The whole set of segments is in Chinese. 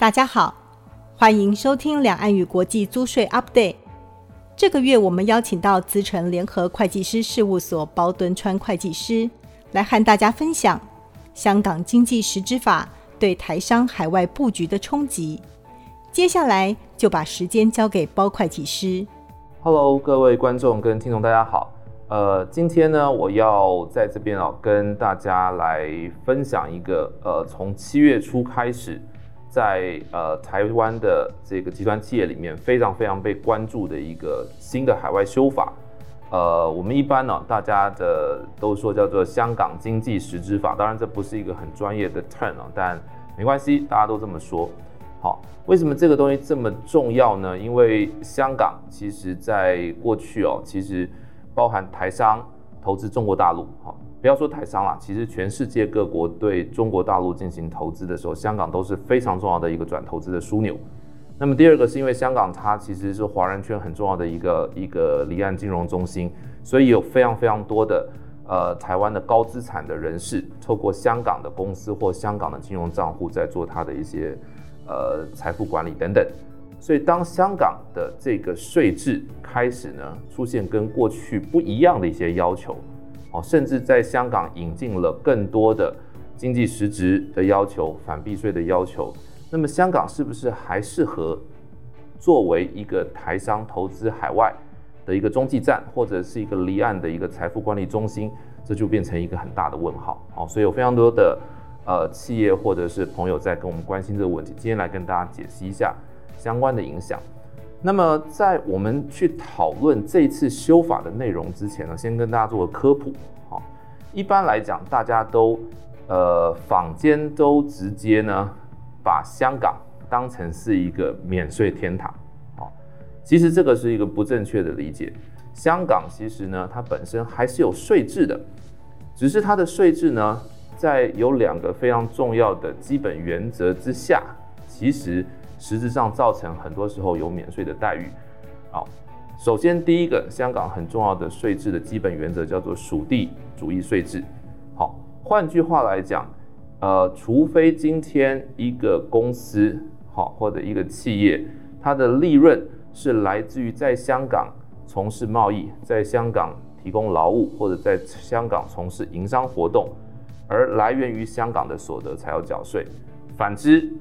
大家好，欢迎收听两岸与国际租税 Update。这个月我们邀请到资诚联合会计师事务所包敦川会计师来和大家分享香港经济实质法对台商海外布局的冲击。接下来就把时间交给包会计师。Hello，各位观众跟听众，大家好。呃，今天呢，我要在这边哦，跟大家来分享一个呃，从七月初开始。在呃台湾的这个集团企业里面，非常非常被关注的一个新的海外修法，呃，我们一般呢，大家的都说叫做香港经济实质法，当然这不是一个很专业的 term 啊，但没关系，大家都这么说。好，为什么这个东西这么重要呢？因为香港其实在过去哦，其实包含台商投资中国大陆，好。不要说台商啦，其实全世界各国对中国大陆进行投资的时候，香港都是非常重要的一个转投资的枢纽。那么第二个是因为香港它其实是华人圈很重要的一个一个离岸金融中心，所以有非常非常多的呃台湾的高资产的人士透过香港的公司或香港的金融账户在做他的一些呃财富管理等等。所以当香港的这个税制开始呢出现跟过去不一样的一些要求。哦，甚至在香港引进了更多的经济实质的要求、反避税的要求。那么，香港是不是还适合作为一个台商投资海外的一个中继站，或者是一个离岸的一个财富管理中心？这就变成一个很大的问号。哦，所以有非常多的呃企业或者是朋友在跟我们关心这个问题。今天来跟大家解析一下相关的影响。那么，在我们去讨论这次修法的内容之前呢，先跟大家做个科普。好，一般来讲，大家都呃坊间都直接呢把香港当成是一个免税天堂。好，其实这个是一个不正确的理解。香港其实呢，它本身还是有税制的，只是它的税制呢，在有两个非常重要的基本原则之下，其实。实质上造成很多时候有免税的待遇。好，首先第一个，香港很重要的税制的基本原则叫做属地主义税制。好，换句话来讲，呃，除非今天一个公司好或者一个企业，它的利润是来自于在香港从事贸易，在香港提供劳务或者在香港从事营商活动，而来源于香港的所得才要缴税。反之，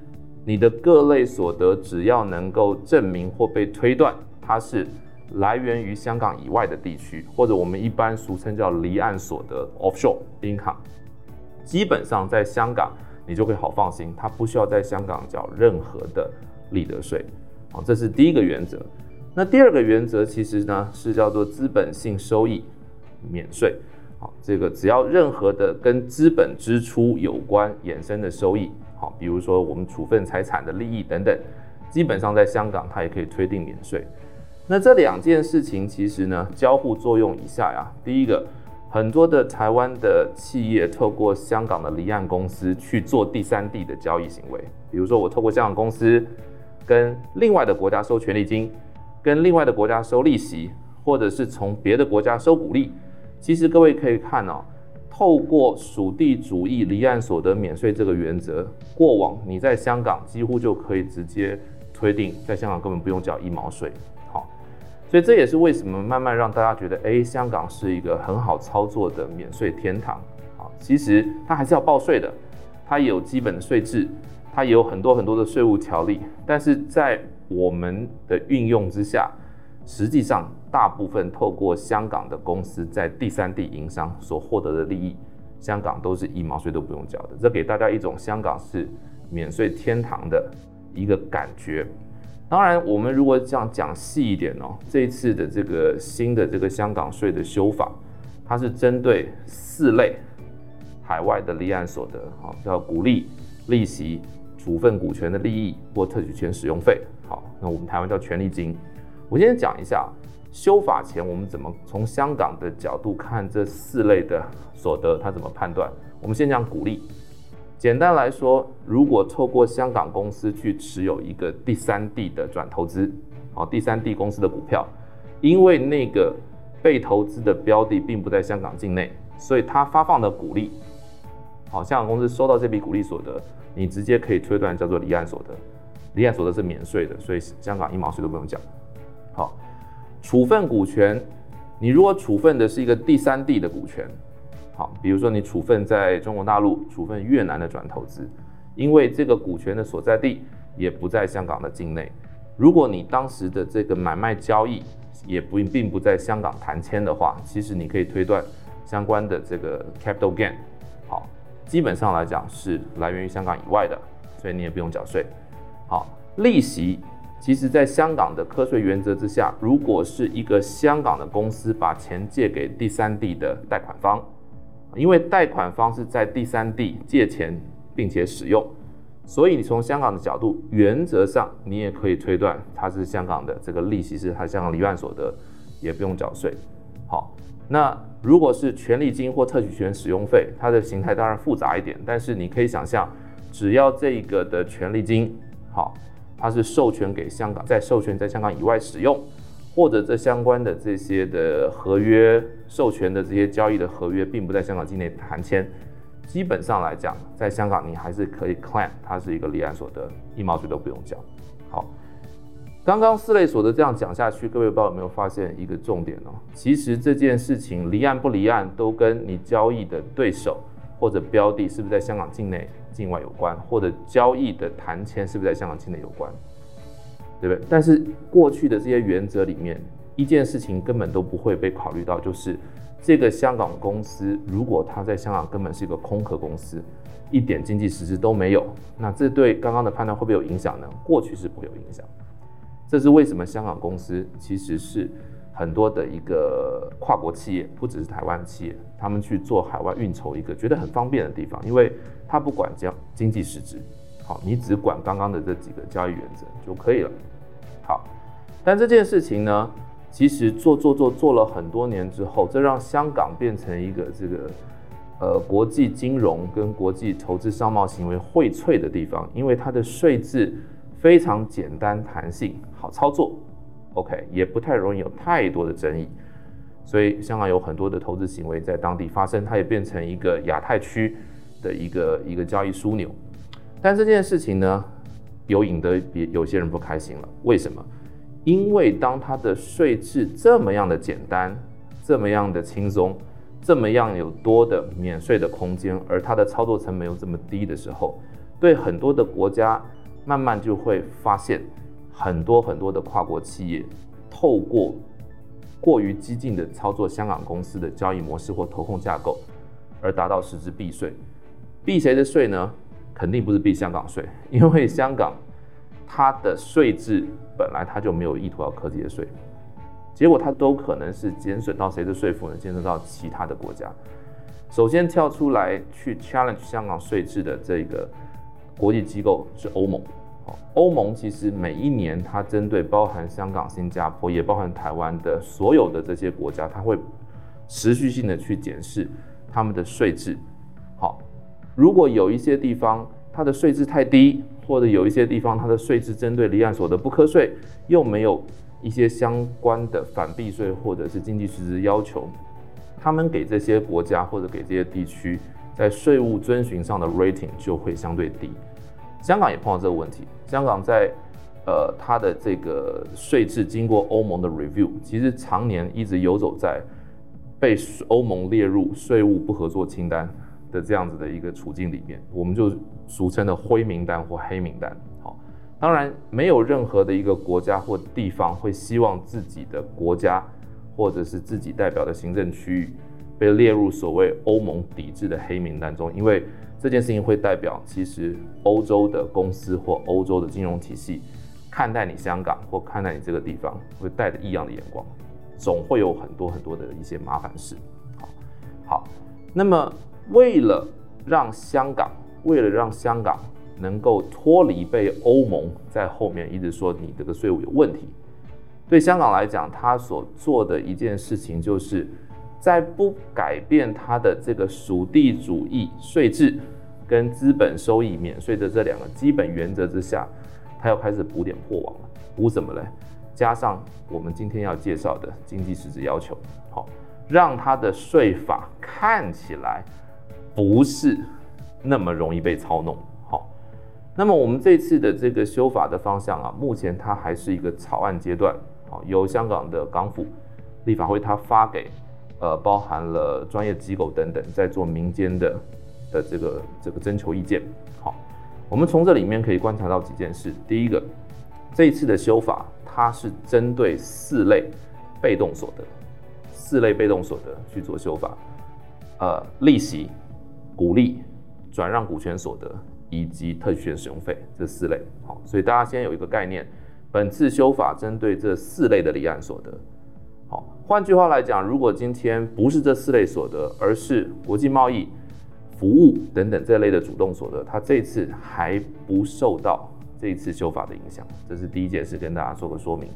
你的各类所得，只要能够证明或被推断它是来源于香港以外的地区，或者我们一般俗称叫离岸所得 （offshore income），基本上在香港你就会好放心，它不需要在香港缴任何的利得税。好，这是第一个原则。那第二个原则其实呢是叫做资本性收益免税。好，这个只要任何的跟资本支出有关衍生的收益。好，比如说我们处分财产的利益等等，基本上在香港它也可以推定免税。那这两件事情其实呢，交互作用以下呀，第一个，很多的台湾的企业透过香港的离岸公司去做第三地的交易行为，比如说我透过香港公司跟另外的国家收权利金，跟另外的国家收利息，或者是从别的国家收股利，其实各位可以看哦。透过属地主义离岸所得免税这个原则，过往你在香港几乎就可以直接推定，在香港根本不用缴一毛税。好，所以这也是为什么慢慢让大家觉得，哎，香港是一个很好操作的免税天堂。好，其实它还是要报税的，它有基本的税制，它也有很多很多的税务条例，但是在我们的运用之下。实际上，大部分透过香港的公司在第三地营商所获得的利益，香港都是一毛税都不用缴的。这给大家一种香港是免税天堂的一个感觉。当然，我们如果这样讲细一点哦，这一次的这个新的这个香港税的修法，它是针对四类海外的离岸所得，好，叫鼓励、利息、处分股权的利益或特许权使用费。好，那我们台湾叫权利金。我先讲一下修法前我们怎么从香港的角度看这四类的所得，他怎么判断？我们先讲股利。简单来说，如果透过香港公司去持有一个第三地的转投资，好，第三地公司的股票，因为那个被投资的标的并不在香港境内，所以它发放的股利，好，香港公司收到这笔股利所得，你直接可以推断叫做离岸所得。离岸所得是免税的，所以香港一毛税都不用缴。好，处分股权，你如果处分的是一个第三地的股权，好，比如说你处分在中国大陆、处分越南的转投资，因为这个股权的所在地也不在香港的境内，如果你当时的这个买卖交易也不并不在香港谈签的话，其实你可以推断相关的这个 capital gain，好，基本上来讲是来源于香港以外的，所以你也不用缴税。好，利息。其实，在香港的课税原则之下，如果是一个香港的公司把钱借给第三地的贷款方，因为贷款方是在第三地借钱并且使用，所以你从香港的角度，原则上你也可以推断它是香港的这个利息是它香港离岸所得，也不用缴税。好，那如果是权利金或特许权使用费，它的形态当然复杂一点，但是你可以想象，只要这个的权利金，好。它是授权给香港，在授权在香港以外使用，或者这相关的这些的合约授权的这些交易的合约，并不在香港境内谈签。基本上来讲，在香港你还是可以 claim 它是一个离岸所得，一毛税都不用交。好，刚刚四类所得这样讲下去，各位不知道有没有发现一个重点呢？其实这件事情离岸不离岸，都跟你交易的对手或者标的是不是在香港境内。境外有关，或者交易的谈签是不是在香港境内有关，对不对？但是过去的这些原则里面，一件事情根本都不会被考虑到，就是这个香港公司如果它在香港根本是一个空壳公司，一点经济实质都没有，那这对刚刚的判断会不会有影响呢？过去是不会有影响。这是为什么香港公司其实是。很多的一个跨国企业，不只是台湾企业，他们去做海外运筹一个觉得很方便的地方，因为他不管交经济实质，好，你只管刚刚的这几个交易原则就可以了。好，但这件事情呢，其实做做做做了很多年之后，这让香港变成一个这个呃国际金融跟国际投资商贸行为荟萃的地方，因为它的税制非常简单、弹性、好操作。OK，也不太容易有太多的争议，所以香港有很多的投资行为在当地发生，它也变成一个亚太区的一个一个交易枢纽。但这件事情呢，有引得别有些人不开心了。为什么？因为当它的税制这么样的简单，这么样的轻松，这么样有多的免税的空间，而它的操作成本又这么低的时候，对很多的国家慢慢就会发现。很多很多的跨国企业透过过于激进的操作香港公司的交易模式或投控架构，而达到实质避税。避谁的税呢？肯定不是避香港税，因为香港它的税制本来它就没有意图要课这些税，结果它都可能是减损到谁的税负呢？减损到其他的国家。首先跳出来去 challenge 香港税制的这个国际机构是欧盟。欧盟其实每一年，它针对包含香港、新加坡，也包含台湾的所有的这些国家，它会持续性的去检视他们的税制。好，如果有一些地方它的税制太低，或者有一些地方它的税制针对离岸所得不课税，又没有一些相关的反避税或者是经济实质要求，他们给这些国家或者给这些地区在税务遵循上的 rating 就会相对低。香港也碰到这个问题。香港在，呃，它的这个税制经过欧盟的 review，其实常年一直游走在被欧盟列入税务不合作清单的这样子的一个处境里面，我们就俗称的灰名单或黑名单。好，当然没有任何的一个国家或地方会希望自己的国家或者是自己代表的行政区域被列入所谓欧盟抵制的黑名单中，因为。这件事情会代表，其实欧洲的公司或欧洲的金融体系看待你香港或看待你这个地方，会带着异样的眼光，总会有很多很多的一些麻烦事。好，好，那么为了让香港，为了让香港能够脱离被欧盟在后面一直说你这个税务有问题，对香港来讲，他所做的一件事情就是。在不改变它的这个属地主义税制跟资本收益免税的这两个基本原则之下，它要开始补点破网了。补什么呢？加上我们今天要介绍的经济实质要求，好，让它的税法看起来不是那么容易被操弄。好，那么我们这次的这个修法的方向啊，目前它还是一个草案阶段，好，由香港的港府立法会它发给，呃，包含了专业机构等等，在做民间的的这个这个征求意见。好，我们从这里面可以观察到几件事。第一个，这一次的修法，它是针对四类被动所得，四类被动所得去做修法，呃，利息、股利、转让股权所得。以及特许权使用费这四类，好，所以大家先有一个概念，本次修法针对这四类的离岸所得，好，换句话来讲，如果今天不是这四类所得，而是国际贸易、服务等等这类的主动所得，它这次还不受到这一次修法的影响，这是第一件事，跟大家做个说明。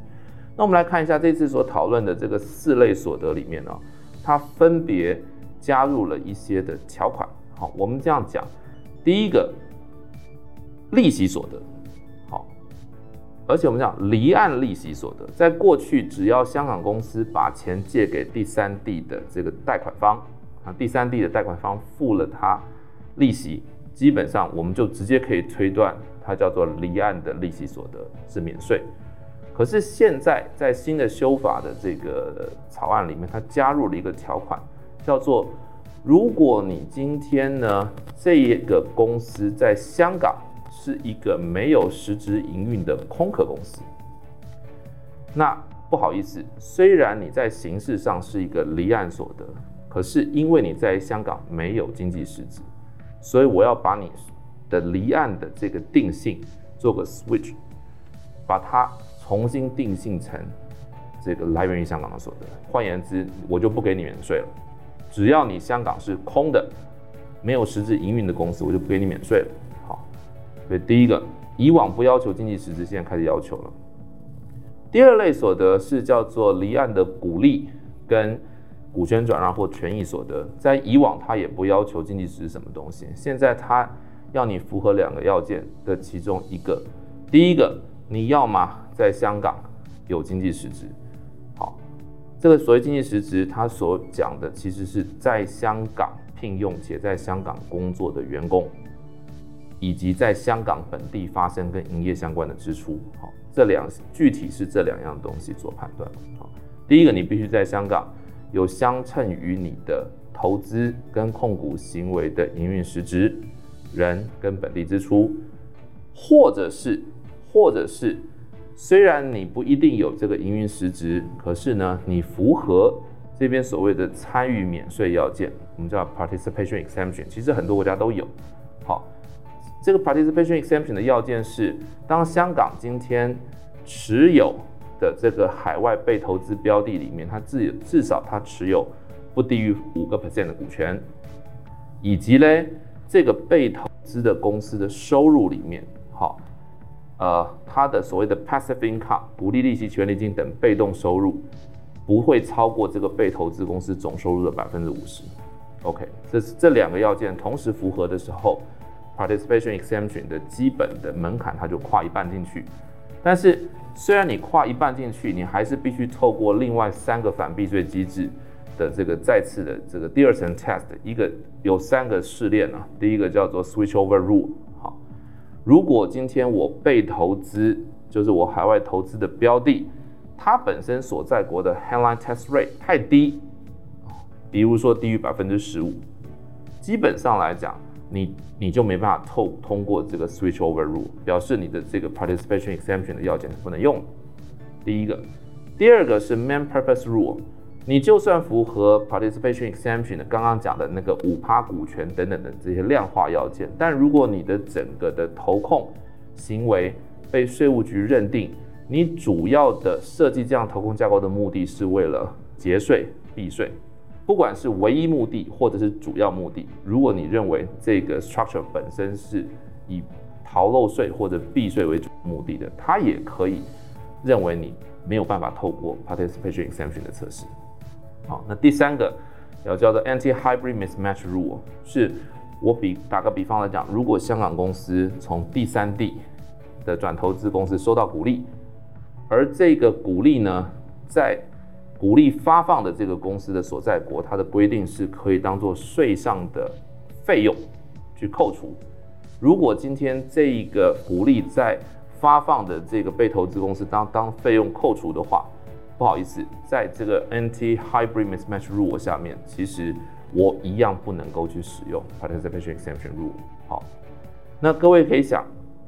那我们来看一下这次所讨论的这个四类所得里面呢，它分别加入了一些的条款，好，我们这样讲，第一个。利息所得，而且我们讲离岸利息所得，在过去只要香港公司把钱借给第三地的这个贷款方啊，第三地的贷款方付了他利息，基本上我们就直接可以推断它叫做离岸的利息所得是免税。可是现在在新的修法的这个草案里面，它加入了一个条款，叫做如果你今天呢这一个公司在香港。是一个没有实质营运的空壳公司。那不好意思，虽然你在形式上是一个离岸所得，可是因为你在香港没有经济实质，所以我要把你的离岸的这个定性做个 switch，把它重新定性成这个来源于香港的所得。换言之，我就不给你免税了。只要你香港是空的，没有实质营运的公司，我就不给你免税了。所以第一个，以往不要求经济实质，现在开始要求了。第二类所得是叫做离岸的股利跟股权转让或权益所得，在以往它也不要求经济实质什么东西，现在它要你符合两个要件的其中一个。第一个，你要么在香港有经济实质，好，这个所谓经济实质，它所讲的其实是在香港聘用且在香港工作的员工。以及在香港本地发生跟营业相关的支出，好，这两具体是这两样东西做判断。好，第一个，你必须在香港有相称于你的投资跟控股行为的营运实质，人跟本地支出，或者是，或者是，虽然你不一定有这个营运实质，可是呢，你符合这边所谓的参与免税要件，我们叫 participation exemption，其实很多国家都有，好。这个 participation exemption 的要件是，当香港今天持有的这个海外被投资标的里面，它至至少它持有不低于五个 percent 的股权，以及嘞这个被投资的公司的收入里面，好，呃，它的所谓的 passive income 股利、利息、权利金等被动收入不会超过这个被投资公司总收入的百分之五十。OK，这是这两个要件同时符合的时候。Participation exemption 的基本的门槛，它就跨一半进去。但是，虽然你跨一半进去，你还是必须透过另外三个反避税机制的这个再次的这个第二层 test。一个有三个试炼啊，第一个叫做 switch over rule。好，如果今天我被投资，就是我海外投资的标的，它本身所在国的 headline tax rate 太低，比如说低于百分之十五，基本上来讲。你你就没办法透通过这个 switch over rule，表示你的这个 participation exemption 的要件是不能用。第一个，第二个是 main purpose rule，你就算符合 participation exemption 的刚刚讲的那个五趴股权等等的这些量化要件，但如果你的整个的投控行为被税务局认定，你主要的设计这样投控架构的目的是为了节税避税。不管是唯一目的或者是主要目的，如果你认为这个 structure 本身是以逃漏税或者避税为主目的的，它也可以认为你没有办法透过 participation exemption 的测试。好，那第三个要叫做 anti-hybrid mismatch rule，是我比打个比方来讲，如果香港公司从第三地的转投资公司收到股利，而这个股利呢，在鼓励发放的这个公司的所在国，它的规定是可以当做税上的费用去扣除，如果今天这一个鼓励在发放的这个被投资公司当当费用扣除的话，不好意思，在这个 NT Hybrid Mismatch Rule 下面，其实我一样不能够去使用 Participation Exemption Rule。好，那各位可以想，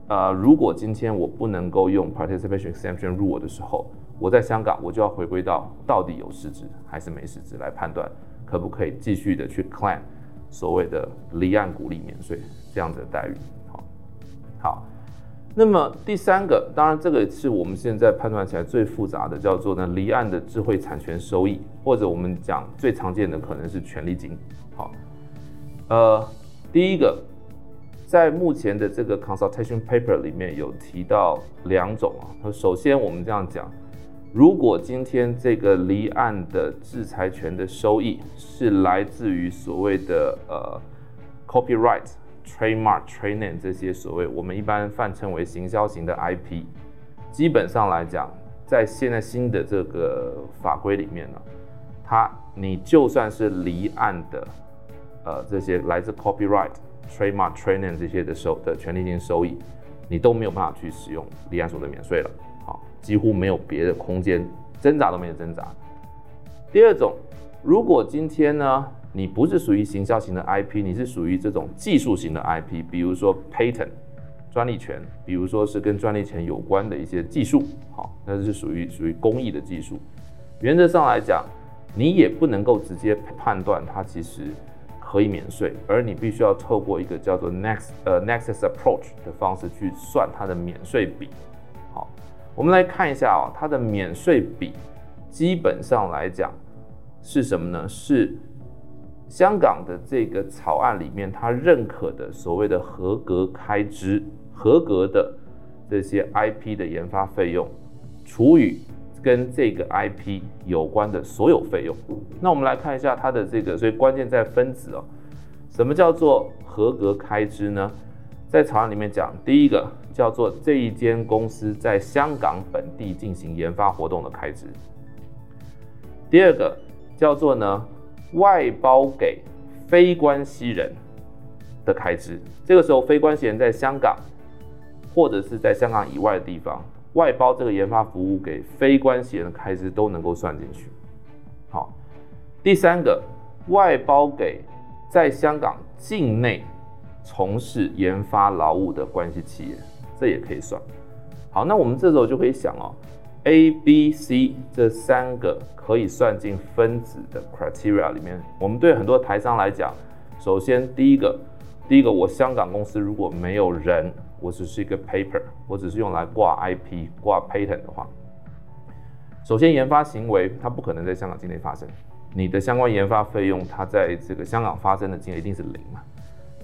呃，如果今天我不能够用 Participation Exemption Rule 的时候，我在香港我就要回归到到底有实质还是没实质来判断，可不可以继续的去 claim 所谓的离岸股利免税这样子的待遇。好，好。那么第三个，当然这个是我们现在判断起来最复杂的，叫做呢离岸的智慧产权收益，或者我们讲最常见的可能是权利金。好，呃，第一个，在目前的这个 consultation paper 里面有提到两种啊。首先我们这样讲，如果今天这个离岸的制裁权的收益是来自于所谓的呃 copyright。Trademark、trade name 这些所谓我们一般泛称为行销型的 IP，基本上来讲，在现在新的这个法规里面呢，它你就算是离岸的，呃，这些来自 copyright、trademark、trade name 这些的收的权利金收益，你都没有办法去使用离岸所得免税了，几乎没有别的空间，挣扎都没有挣扎。第二种，如果今天呢，你不是属于行销型的 IP，你是属于这种技术型的 IP，比如说 patent 专利权，比如说是跟专利权有关的一些技术，好，那是属于属于工艺的技术。原则上来讲，你也不能够直接判断它其实可以免税，而你必须要透过一个叫做 next 呃 nexus approach 的方式去算它的免税比。好，我们来看一下啊、哦，它的免税比基本上来讲是什么呢？是香港的这个草案里面，它认可的所谓的合格开支、合格的这些 IP 的研发费用，除以跟这个 IP 有关的所有费用。那我们来看一下它的这个，所以关键在分子哦。什么叫做合格开支呢？在草案里面讲，第一个叫做这一间公司在香港本地进行研发活动的开支。第二个叫做呢。外包给非关系人的开支，这个时候非关系人在香港或者是在香港以外的地方外包这个研发服务给非关系人的开支都能够算进去。好，第三个，外包给在香港境内从事研发劳务的关系企业，这也可以算。好，那我们这时候就可以想哦。A、B、C 这三个可以算进分子的 criteria 里面，我们对很多台商来讲，首先第一个，第一个我香港公司如果没有人，我只是一个 paper，我只是用来挂 IP、挂 patent 的话，首先研发行为它不可能在香港境内发生，你的相关研发费用它在这个香港发生的金额一定是零嘛。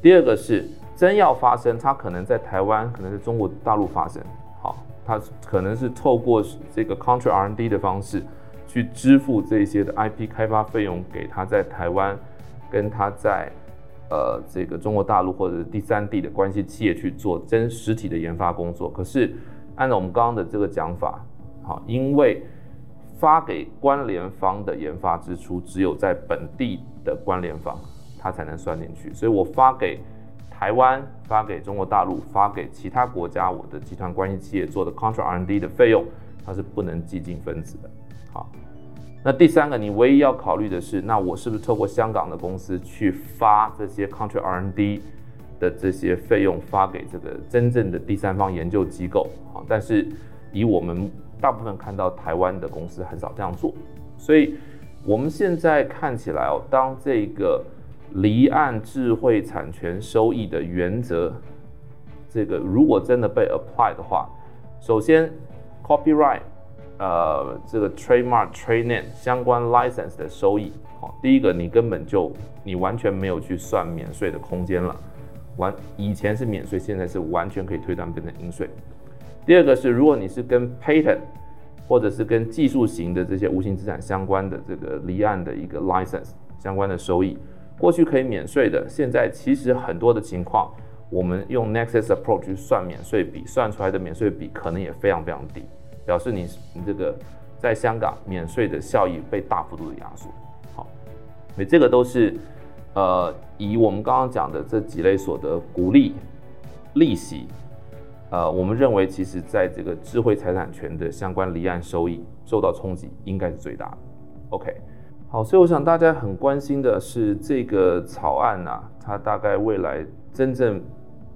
第二个是真要发生，它可能在台湾，可能在中国大陆发生。好它可能是透过这个 contra R&D 的方式去支付这些的 IP 开发费用给他在台湾跟他在呃这个中国大陆或者是第三地的关系企业去做真实体的研发工作。可是按照我们刚刚的这个讲法，好，因为发给关联方的研发支出只有在本地的关联方，它才能算进去，所以我发给。台湾发给中国大陆，发给其他国家，我的集团关系企业做的 contra R&D 的费用，它是不能计进分子的。好，那第三个，你唯一要考虑的是，那我是不是透过香港的公司去发这些 contra R&D 的这些费用，发给这个真正的第三方研究机构？好，但是以我们大部分看到台湾的公司很少这样做，所以我们现在看起来哦，当这个。离岸智慧产权收益的原则，这个如果真的被 apply 的话，首先 copyright，呃，这个 trademark、trade name 相关 license 的收益，好，第一个你根本就你完全没有去算免税的空间了，完以前是免税，现在是完全可以推断变成应税。第二个是，如果你是跟 patent 或者是跟技术型的这些无形资产相关的这个离岸的一个 license 相关的收益。过去可以免税的，现在其实很多的情况，我们用 Nexus Approach 去算免税比，算出来的免税比可能也非常非常低，表示你你这个在香港免税的效益被大幅度的压缩。好，所以这个都是呃以我们刚刚讲的这几类所得股利利息，呃，我们认为其实在这个智慧财产权的相关离岸收益受到冲击，应该是最大的。OK，好，所以我想大家很关心的是这个草案啊，它大概未来真正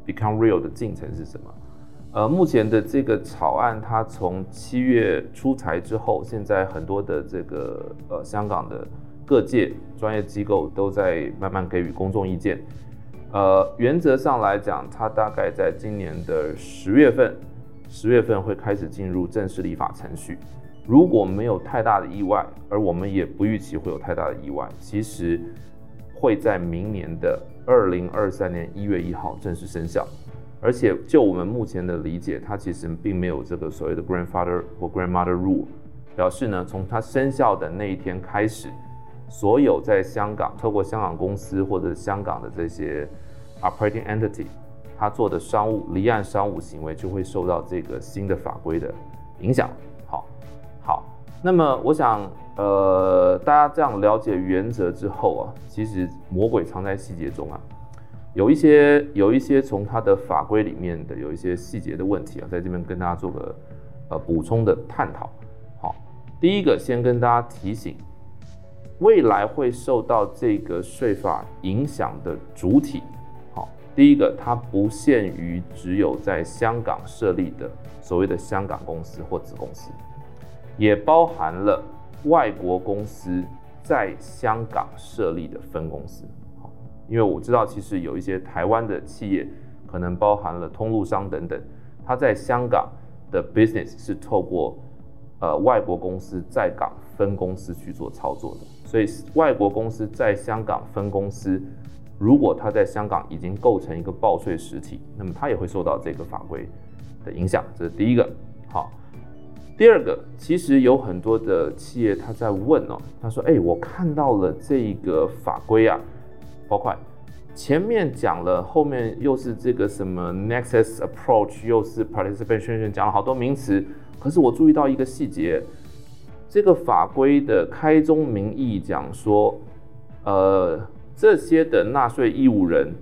become real 的进程是什么？呃，目前的这个草案，它从七月出台之后，现在很多的这个呃香港的各界专业机构都在慢慢给予公众意见。呃，原则上来讲，它大概在今年的十月份，十月份会开始进入正式立法程序。如果没有太大的意外，而我们也不预期会有太大的意外，其实会在明年的二零二三年一月一号正式生效。而且就我们目前的理解，它其实并没有这个所谓的 grandfather 或 grandmother rule，表示呢，从它生效的那一天开始，所有在香港透过香港公司或者香港的这些 operating entity，它做的商务离岸商务行为就会受到这个新的法规的影响。好，那么我想，呃，大家这样了解原则之后啊，其实魔鬼藏在细节中啊。有一些有一些从它的法规里面的有一些细节的问题啊，在这边跟大家做个呃补充的探讨。好，第一个先跟大家提醒，未来会受到这个税法影响的主体，好，第一个它不限于只有在香港设立的所谓的香港公司或子公司，也包含了外国公司在香港设立的分公司。因为我知道，其实有一些台湾的企业，可能包含了通路商等等，他在香港的 business 是透过呃外国公司在港分公司去做操作的。所以外国公司在香港分公司，如果它在香港已经构成一个报税实体，那么它也会受到这个法规的影响。这是第一个。好，第二个，其实有很多的企业他在问哦，他说：“哎，我看到了这个法规啊。”包括前面讲了，后面又是这个什么 nexus approach，又是 participation，讲了好多名词。可是我注意到一个细节，这个法规的开宗明义讲说，呃，这些的纳税义务人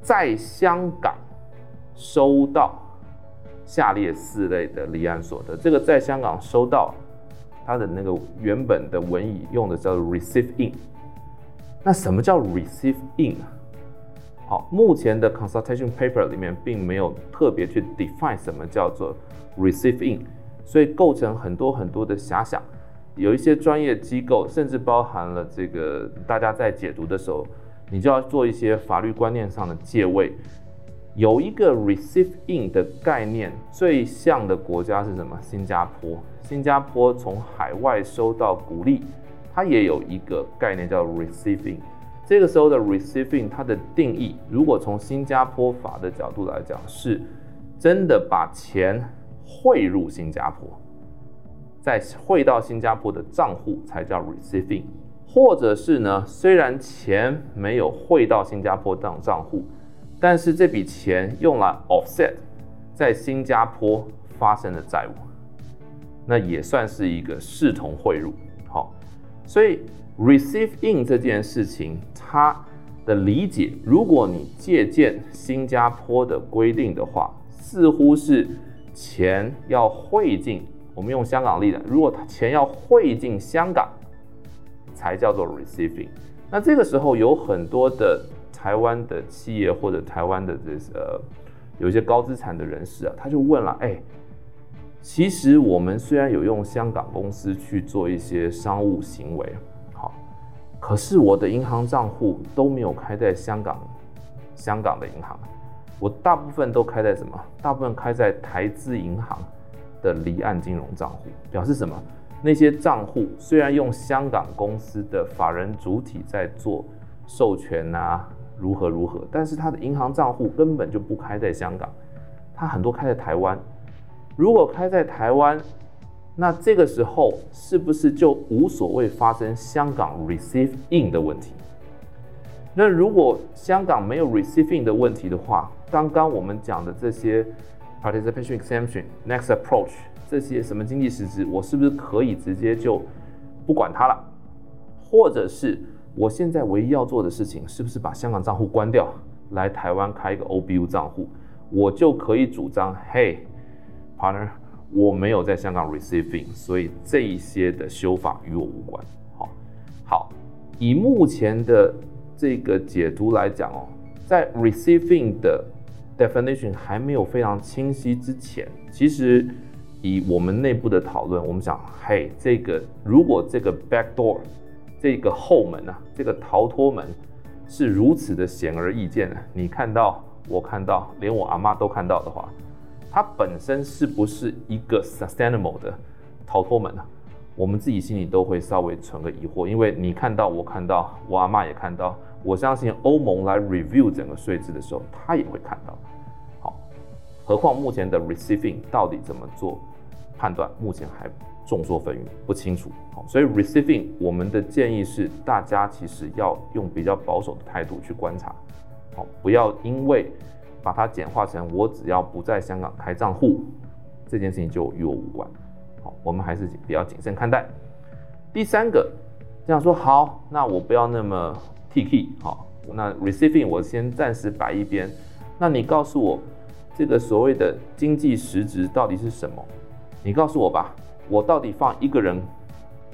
在香港收到下列四类的离岸所得。这个在香港收到，它的那个原本的文意用的叫做 receive in。那什么叫 receive in？好，目前的 consultation paper 里面并没有特别去 define 什么叫做 receive in，所以构成很多很多的遐想。有一些专业机构，甚至包含了这个大家在解读的时候，你就要做一些法律观念上的借位。有一个 receive in 的概念，最像的国家是什么？新加坡。新加坡从海外收到股利。它也有一个概念叫 receiving，这个时候的 receiving 它的定义，如果从新加坡法的角度来讲，是真的把钱汇入新加坡，再汇到新加坡的账户才叫 receiving，或者是呢，虽然钱没有汇到新加坡账账户，但是这笔钱用来 offset 在新加坡发生的债务，那也算是一个视同汇入。好所以，receive in 这件事情，它的理解，如果你借鉴新加坡的规定的话，似乎是钱要汇进，我们用香港例子，如果钱要汇进香港，才叫做 receiving。那这个时候有很多的台湾的企业或者台湾的这呃，有一些高资产的人士啊，他就问了，哎。其实我们虽然有用香港公司去做一些商务行为，好，可是我的银行账户都没有开在香港，香港的银行，我大部分都开在什么？大部分开在台资银行的离岸金融账户，表示什么？那些账户虽然用香港公司的法人主体在做授权啊，如何如何，但是他的银行账户根本就不开在香港，他很多开在台湾。如果开在台湾，那这个时候是不是就无所谓发生香港 receive in 的问题？那如果香港没有 receive in 的问题的话，刚刚我们讲的这些 participation exemption、next approach 这些什么经济实质，我是不是可以直接就不管它了？或者是我现在唯一要做的事情，是不是把香港账户关掉，来台湾开一个 OBU 账户？我就可以主张，Hey，partner，我没有在香港 receiving，所以这一些的修法与我无关。好，好，以目前的这个解读来讲哦，在 receiving 的 definition 还没有非常清晰之前，其实以我们内部的讨论，我们想，嘿，这个如果这个 back door，这个后门啊，这个逃脱门是如此的显而易见的，你看到，我看到，连我阿妈都看到的话，它本身是不是一个 sustainable 的逃脱门呢？我们自己心里都会稍微存个疑惑，因为你看到，我看到，我阿妈也看到。我相信欧盟来 review 整个税制的时候，他也会看到。好，何况目前的 receiving 到底怎么做判断，目前还众说纷纭，不清楚。好，所以 receiving 我们的建议是，大家其实要用比较保守的态度去观察。好，不要因为把它简化成我只要不在香港开账户，这件事情就与我无关。好，我们还是比较谨慎看待。第三个，这样说好，那我不要那么。T K 好，那 receiving 我先暂时摆一边。那你告诉我，这个所谓的经济实质到底是什么？你告诉我吧，我到底放一个人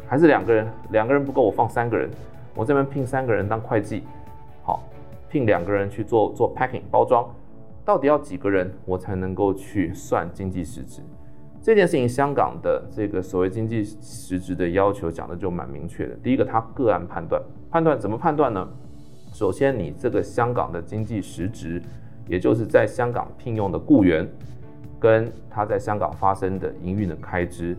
还是两个人？两个人不够，我放三个人。我这边聘三个人当会计，好，聘两个人去做做 packing 包装。到底要几个人我才能够去算经济实质？这件事情，香港的这个所谓经济实质的要求讲的就蛮明确的。第一个，他个案判断，判断怎么判断呢？首先，你这个香港的经济实质，也就是在香港聘用的雇员，跟他在香港发生的营运的开支，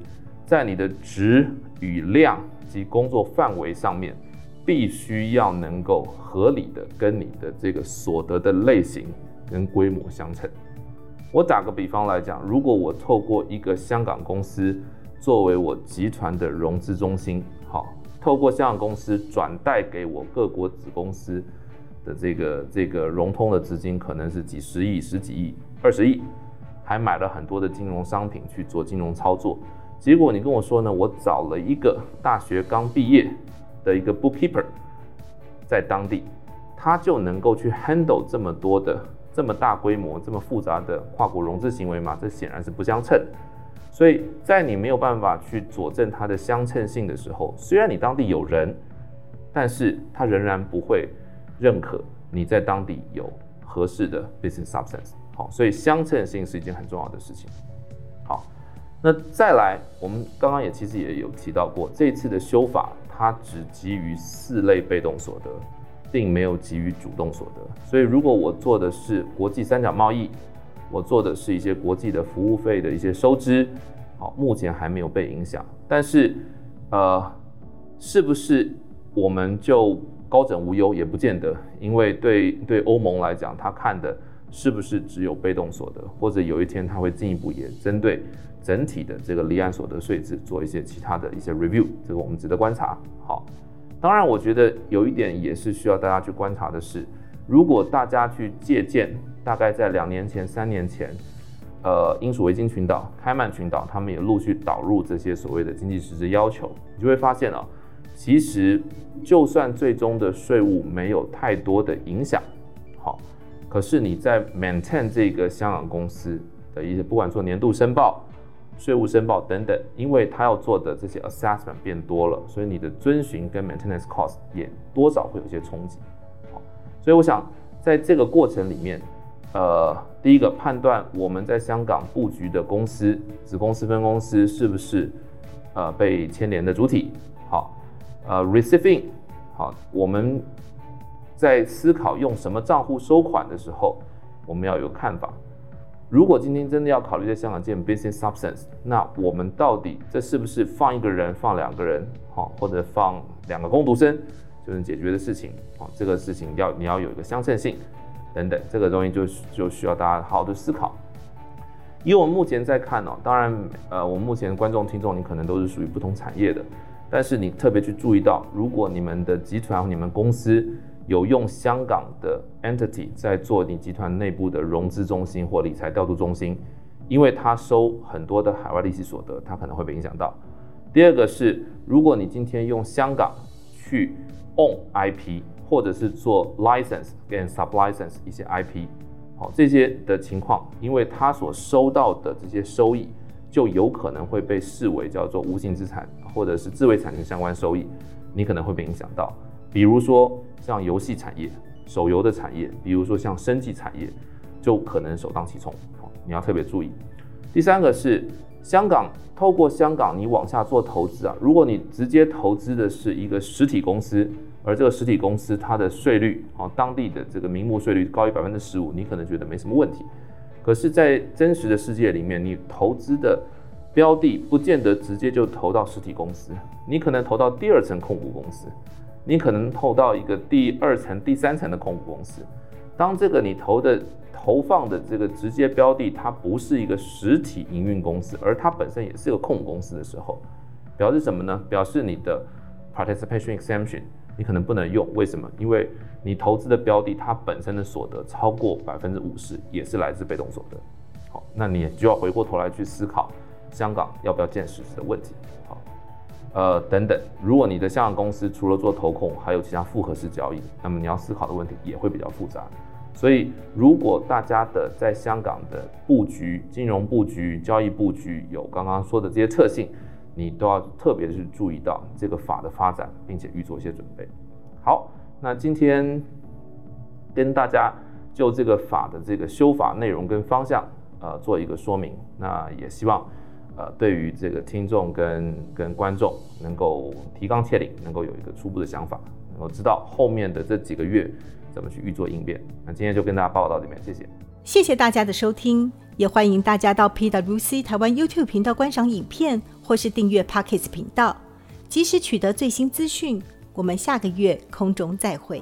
在你的值与量及工作范围上面，必须要能够合理的跟你的这个所得的类型跟规模相称。我打个比方来讲，如果我透过一个香港公司作为我集团的融资中心，好，透过香港公司转贷给我各国子公司的这个这个融通的资金，可能是几十亿、十几亿、二十亿，还买了很多的金融商品去做金融操作。结果你跟我说呢，我找了一个大学刚毕业的一个 bookkeeper 在当地，他就能够去 handle 这么多的。这么大规模、这么复杂的跨国融资行为嘛，这显然是不相称。所以在你没有办法去佐证它的相称性的时候，虽然你当地有人，但是他仍然不会认可你在当地有合适的 business substance。好，所以相称性是一件很重要的事情。好，那再来，我们刚刚也其实也有提到过，这次的修法它只基于四类被动所得。并没有给予主动所得，所以如果我做的是国际三角贸易，我做的是一些国际的服务费的一些收支，好，目前还没有被影响。但是，呃，是不是我们就高枕无忧？也不见得，因为对对欧盟来讲，他看的是不是只有被动所得，或者有一天他会进一步也针对整体的这个离岸所得税制做一些其他的一些 review，这个我们值得观察。好。当然，我觉得有一点也是需要大家去观察的是，如果大家去借鉴，大概在两年前、三年前，呃，英属维京群岛、开曼群岛，他们也陆续导入这些所谓的经济实质要求，你就会发现啊，其实就算最终的税务没有太多的影响，好，可是你在 maintain 这个香港公司的一些，不管说年度申报。税务申报等等，因为他要做的这些 assessment 变多了，所以你的遵循跟 maintenance cost 也多少会有些冲击。好，所以我想在这个过程里面，呃，第一个判断我们在香港布局的公司、子公司、分公司是不是呃被牵连的主体。好，呃，receiving，好，我们在思考用什么账户收款的时候，我们要有看法。如果今天真的要考虑在香港建 business substance，那我们到底这是不是放一个人、放两个人，好，或者放两个工读生就能解决的事情？好，这个事情要你要有一个相称性等等，这个东西就就需要大家好好的思考。以我们目前在看哦，当然，呃，我们目前观众听众你可能都是属于不同产业的，但是你特别去注意到，如果你们的集团、你们公司。有用香港的 entity 在做你集团内部的融资中心或理财调度中心，因为它收很多的海外利息所得，它可能会被影响到。第二个是，如果你今天用香港去 own IP 或者是做 license 跟 sublicense 一些 IP，好，这些的情况，因为他所收到的这些收益，就有可能会被视为叫做无形资产，或者是自卫产权相关收益，你可能会被影响到。比如说像游戏产业、手游的产业，比如说像生技产业，就可能首当其冲。你要特别注意。第三个是香港，透过香港你往下做投资啊，如果你直接投资的是一个实体公司。而这个实体公司它的税率啊，当地的这个名目税率高于百分之十五，你可能觉得没什么问题。可是，在真实的世界里面，你投资的标的不见得直接就投到实体公司，你可能投到第二层控股公司，你可能投到一个第二层、第三层的控股公司。当这个你投的投放的这个直接标的，它不是一个实体营运公司，而它本身也是一个控股公司的时候，表示什么呢？表示你的 participation exemption。你可能不能用，为什么？因为你投资的标的，它本身的所得超过百分之五十，也是来自被动所得。好，那你就要回过头来去思考，香港要不要建实质的问题。好，呃，等等，如果你的香港公司除了做投控，还有其他复合式交易，那么你要思考的问题也会比较复杂。所以，如果大家的在香港的布局、金融布局、交易布局有刚刚说的这些特性。你都要特别去注意到这个法的发展，并且预做一些准备。好，那今天跟大家就这个法的这个修法内容跟方向，呃，做一个说明。那也希望，呃，对于这个听众跟跟观众能够提纲挈领，能够有一个初步的想法，能够知道后面的这几个月怎么去预做应变。那今天就跟大家报告到这边，谢谢。谢谢大家的收听，也欢迎大家到 PwC 台湾 YouTube 频道观赏影片。或是订阅 pc 频道，及时取得最新资讯。我们下个月空中再会。